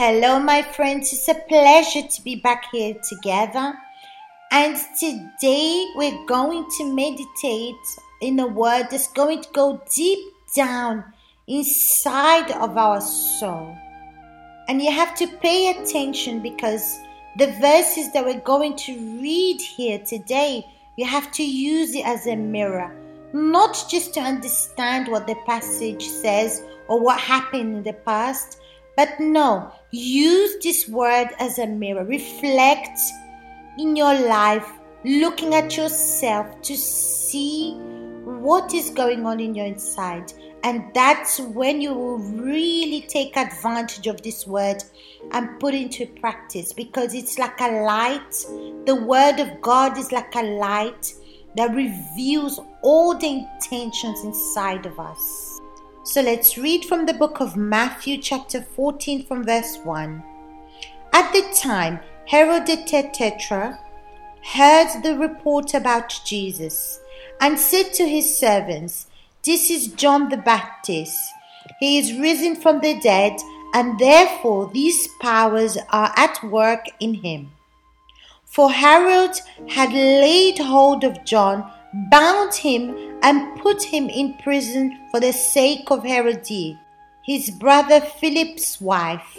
Hello, my friends. It's a pleasure to be back here together. And today we're going to meditate in a word that's going to go deep down inside of our soul. And you have to pay attention because the verses that we're going to read here today, you have to use it as a mirror, not just to understand what the passage says or what happened in the past, but no, use this word as a mirror. Reflect in your life, looking at yourself to see what is going on in your inside. And that's when you will really take advantage of this word and put into practice because it's like a light. The word of God is like a light that reveals all the intentions inside of us. So let's read from the book of Matthew, chapter 14, from verse 1. At the time, Herod the Tetrarch heard the report about Jesus and said to his servants, This is John the Baptist. He is risen from the dead, and therefore these powers are at work in him. For Herod had laid hold of John, bound him, and put him in prison for the sake of Herodias, his brother Philip's wife,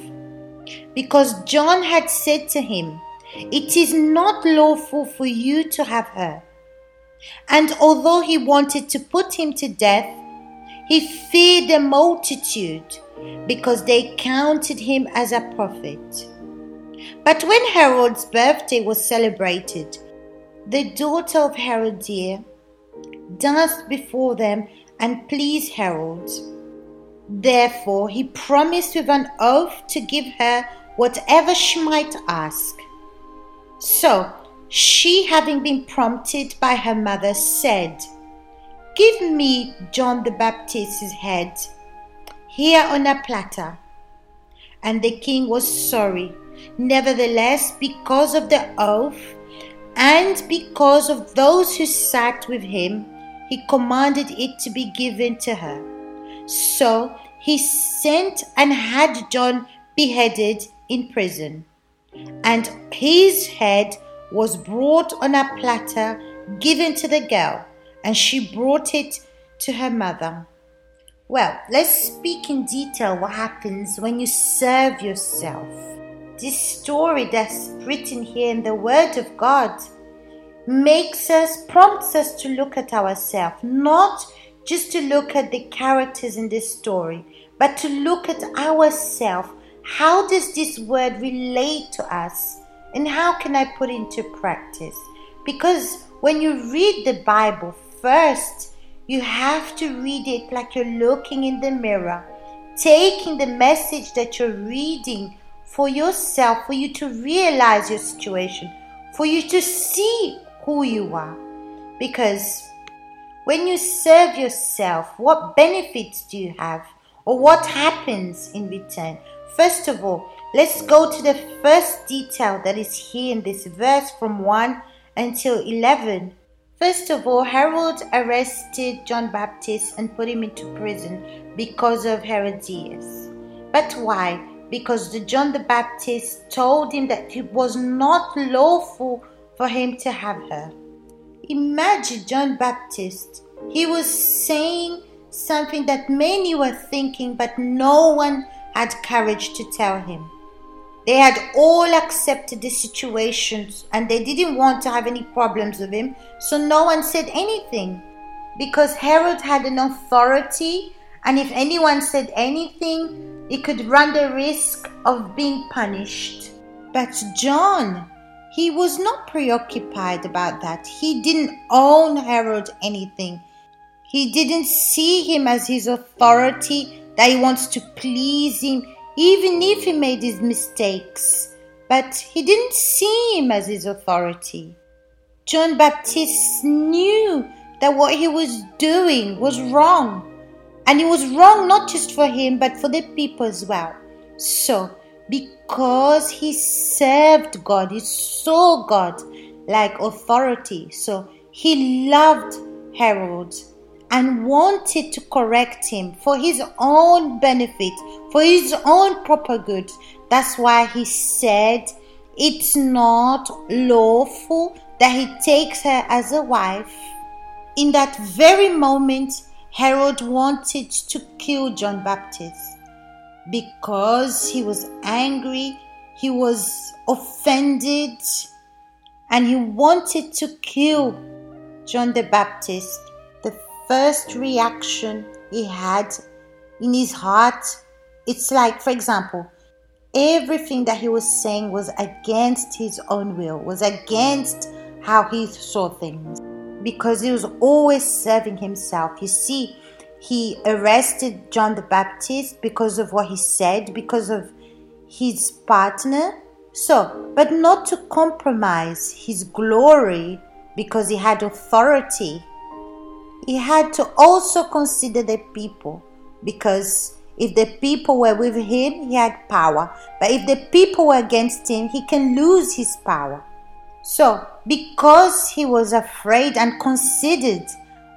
because John had said to him, It is not lawful for you to have her. And although he wanted to put him to death, he feared the multitude because they counted him as a prophet. But when Herod's birthday was celebrated, the daughter of Herodias danced before them and pleased Herod. Therefore, he promised with an oath to give her whatever she might ask. So, she, having been prompted by her mother, said, Give me John the Baptist's head here on a platter. And the king was sorry. Nevertheless, because of the oath and because of those who sat with him, he commanded it to be given to her. So he sent and had John beheaded in prison. And his head was brought on a platter given to the girl, and she brought it to her mother. Well, let's speak in detail what happens when you serve yourself. This story that's written here in the Word of God makes us, prompts us to look at ourselves, not just to look at the characters in this story, but to look at ourselves. How does this word relate to us? And how can I put into practice? Because when you read the Bible first, you have to read it like you're looking in the mirror, taking the message that you're reading for yourself, for you to realize your situation, for you to see who you are. Because when you serve yourself, what benefits do you have? Or what happens in return? First of all, let's go to the first detail that is here in this verse from 1 until 11. First of all, Herod arrested John Baptist and put him into prison because of Herodias. But why? Because the John the Baptist told him that it was not lawful for him to have her. Imagine John Baptist. He was saying something that many were thinking, but no one had courage to tell him. They had all accepted the situations and they didn't want to have any problems with him, so no one said anything. Because Herod had an authority, and if anyone said anything, he could run the risk of being punished. But John, he was not preoccupied about that. He didn't own Herod anything. He didn't see him as his authority, that he wants to please him, even if he made his mistakes. But he didn't see him as his authority. John Baptist knew that what he was doing was wrong. And it was wrong not just for him, but for the people as well. So because he served God, he saw God like authority. So he loved Herod and wanted to correct him for his own benefit, for his own proper good, That's why he said it's not lawful that he takes her as a wife. In that very moment, Herod wanted to kill John Baptist because he was angry, he was offended, and he wanted to kill John the Baptist. The first reaction he had in his heart, it's like, for example, everything that he was saying was against his own will, was against how he saw things, because he was always serving himself. You see, he arrested John the Baptist because of what he said, because of his partner. So, but not to compromise his glory because he had authority. He had to also consider the people because if the people were with him, he had power. But if the people were against him, he can lose his power. So, because he was afraid and considered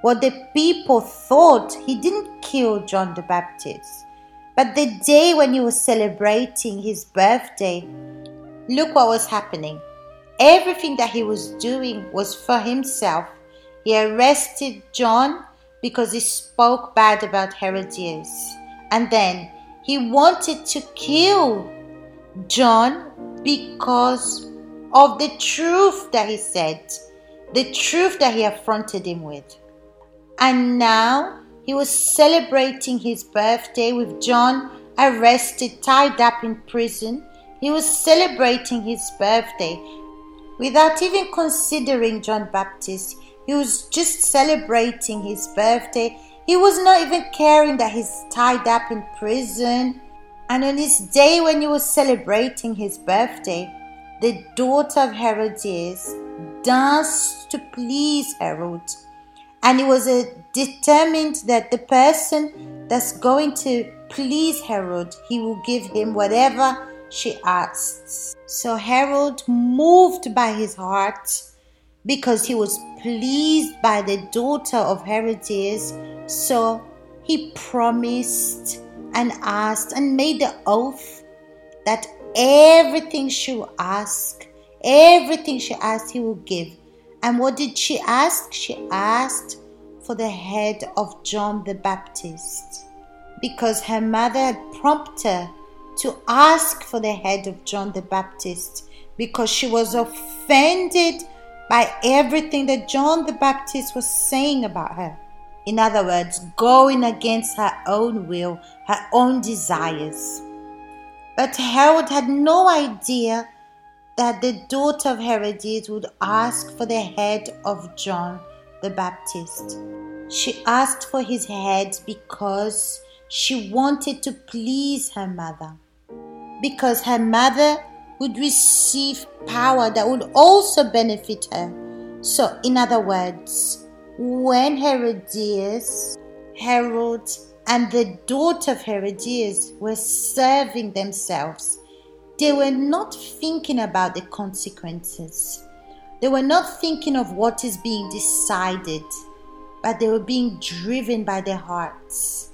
what the people thought, he didn't kill John the Baptist. But the day when he was celebrating his birthday, look what was happening. Everything that he was doing was for himself. He arrested John because he spoke bad about Herodias. And then he wanted to kill John because of the truth that he said, the truth that he affronted him with. And now he was celebrating his birthday with John arrested, tied up in prison. He was celebrating his birthday without even considering John Baptist. He was just celebrating his birthday he was not even caring that he's tied up in prison. And on this day when he was celebrating his birthday, the daughter of Herodias danced to please Herod. And he was uh, determined that the person that's going to please Herod, he will give him whatever she asks. So Herod, moved by his heart, because he was pleased by the daughter of Herodias, so he promised and asked and made the oath that everything she will ask, everything she asked, he will give. And what did she ask? She asked for the head of John the Baptist because her mother had prompted her to ask for the head of John the Baptist because she was offended by everything that John the Baptist was saying about her. In other words, going against her own will, her own desires. But Herod had no idea that the daughter of Herodias would ask for the head of John the Baptist. She asked for his head because she wanted to please her mother. Because her mother would receive power that would also benefit her. So, in other words, when Herodias, Herod, and the daughter of Herodias were serving themselves, they were not thinking about the consequences. They were not thinking of what is being decided, but they were being driven by their hearts.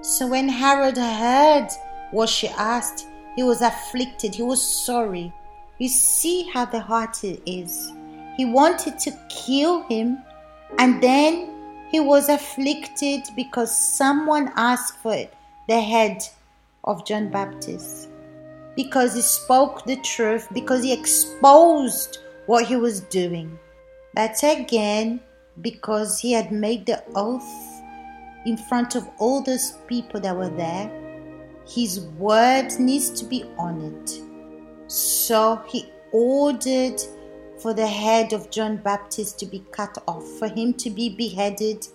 So when Herod heard what she asked, he was afflicted. He was sorry. You see how the heart is. He wanted to kill him, and then he was afflicted because someone asked for it, the head of John Baptist. Because he spoke the truth, because he exposed what he was doing. But again, because he had made the oath in front of all those people that were there his word needs to be honored. So he ordered for the head of John Baptist to be cut off, for him to be beheaded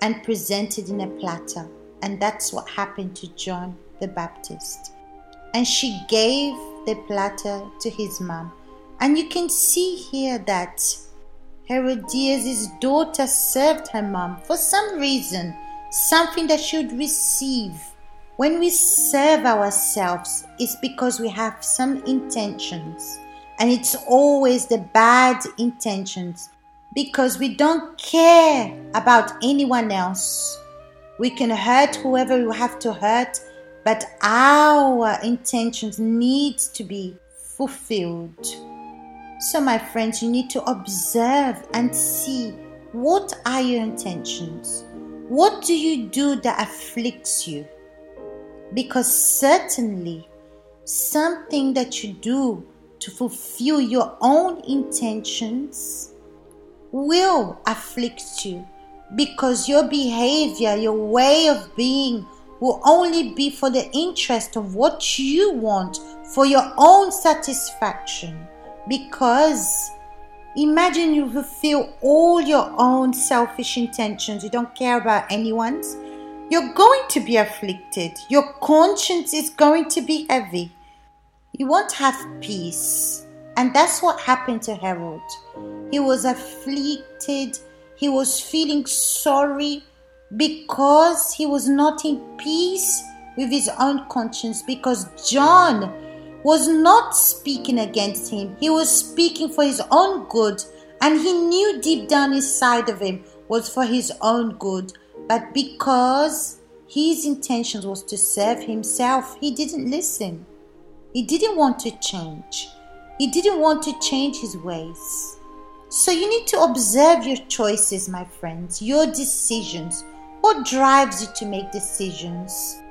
and presented in a platter. And that's what happened to John the Baptist. And she gave the platter to his mom. And you can see here that Herodias' daughter served her mom for some reason, something that she would receive when we serve ourselves, it's because we have some intentions, and it's always the bad intentions because we don't care about anyone else. We can hurt whoever we have to hurt, but our intentions need to be fulfilled. So, my friends, you need to observe and see what are your intentions? What do you do that afflicts you? Because certainly something that you do to fulfill your own intentions will afflict you because your behavior, your way of being will only be for the interest of what you want for your own satisfaction. Because imagine you fulfill all your own selfish intentions, you don't care about anyone's, you're going to be afflicted. Your conscience is going to be heavy. You won't have peace. And that's what happened to Herod. He was afflicted, he was feeling sorry because he was not in peace with his own conscience because John was not speaking against him. He was speaking for his own good and he knew deep down inside of him was for his own good. But because his intention was to serve himself, he didn't listen. He didn't want to change. He didn't want to change his ways. So you need to observe your choices, my friends, your decisions. What drives you to make decisions?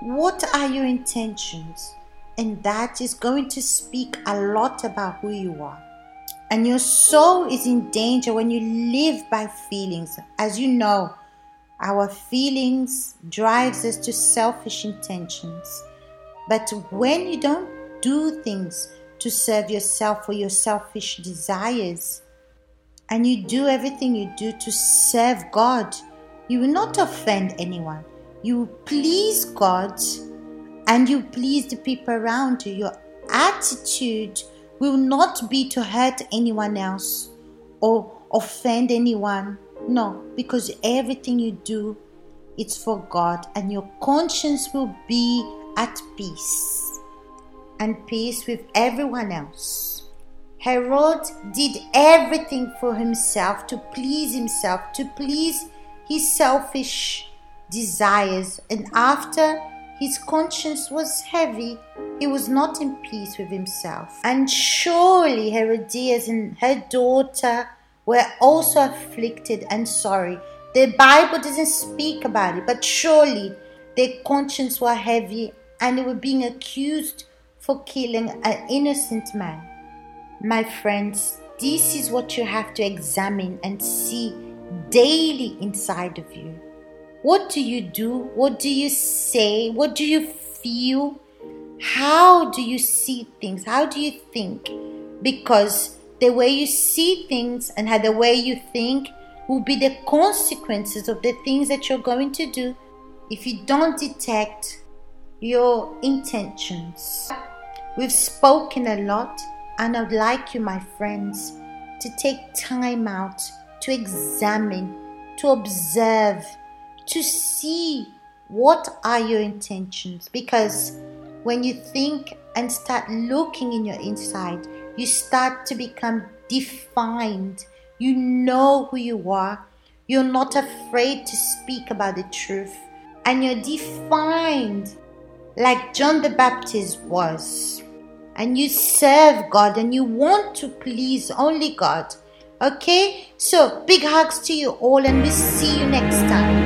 What are your intentions? And that is going to speak a lot about who you are. And your soul is in danger when you live by feelings. As you know, our feelings drives us to selfish intentions. But when you don't do things to serve yourself or your selfish desires, and you do everything you do to serve God, you will not offend anyone. You please God and you please the people around you. Your attitude will not be to hurt anyone else or offend anyone. No, because everything you do it's for God and your conscience will be at peace and peace with everyone else. Herod did everything for himself to please himself, to please his selfish desires, and after his conscience was heavy, he was not in peace with himself. And surely Herodias and her daughter were also afflicted and sorry. The Bible doesn't speak about it, but surely their conscience were heavy and they were being accused for killing an innocent man. My friends, this is what you have to examine and see daily inside of you. What do you do? What do you say? What do you feel? How do you see things? How do you think? Because the way you see things and how the way you think will be the consequences of the things that you're going to do if you don't detect your intentions. We've spoken a lot and I would like you, my friends, to take time out to examine, to observe, to see what are your intentions. Because when you think and start looking in your inside, you start to become defined. You know who you are. You're not afraid to speak about the truth. And you're defined like John the Baptist was and you serve God and you want to please only God. Okay? So, big hugs to you all, and we'll see you next time.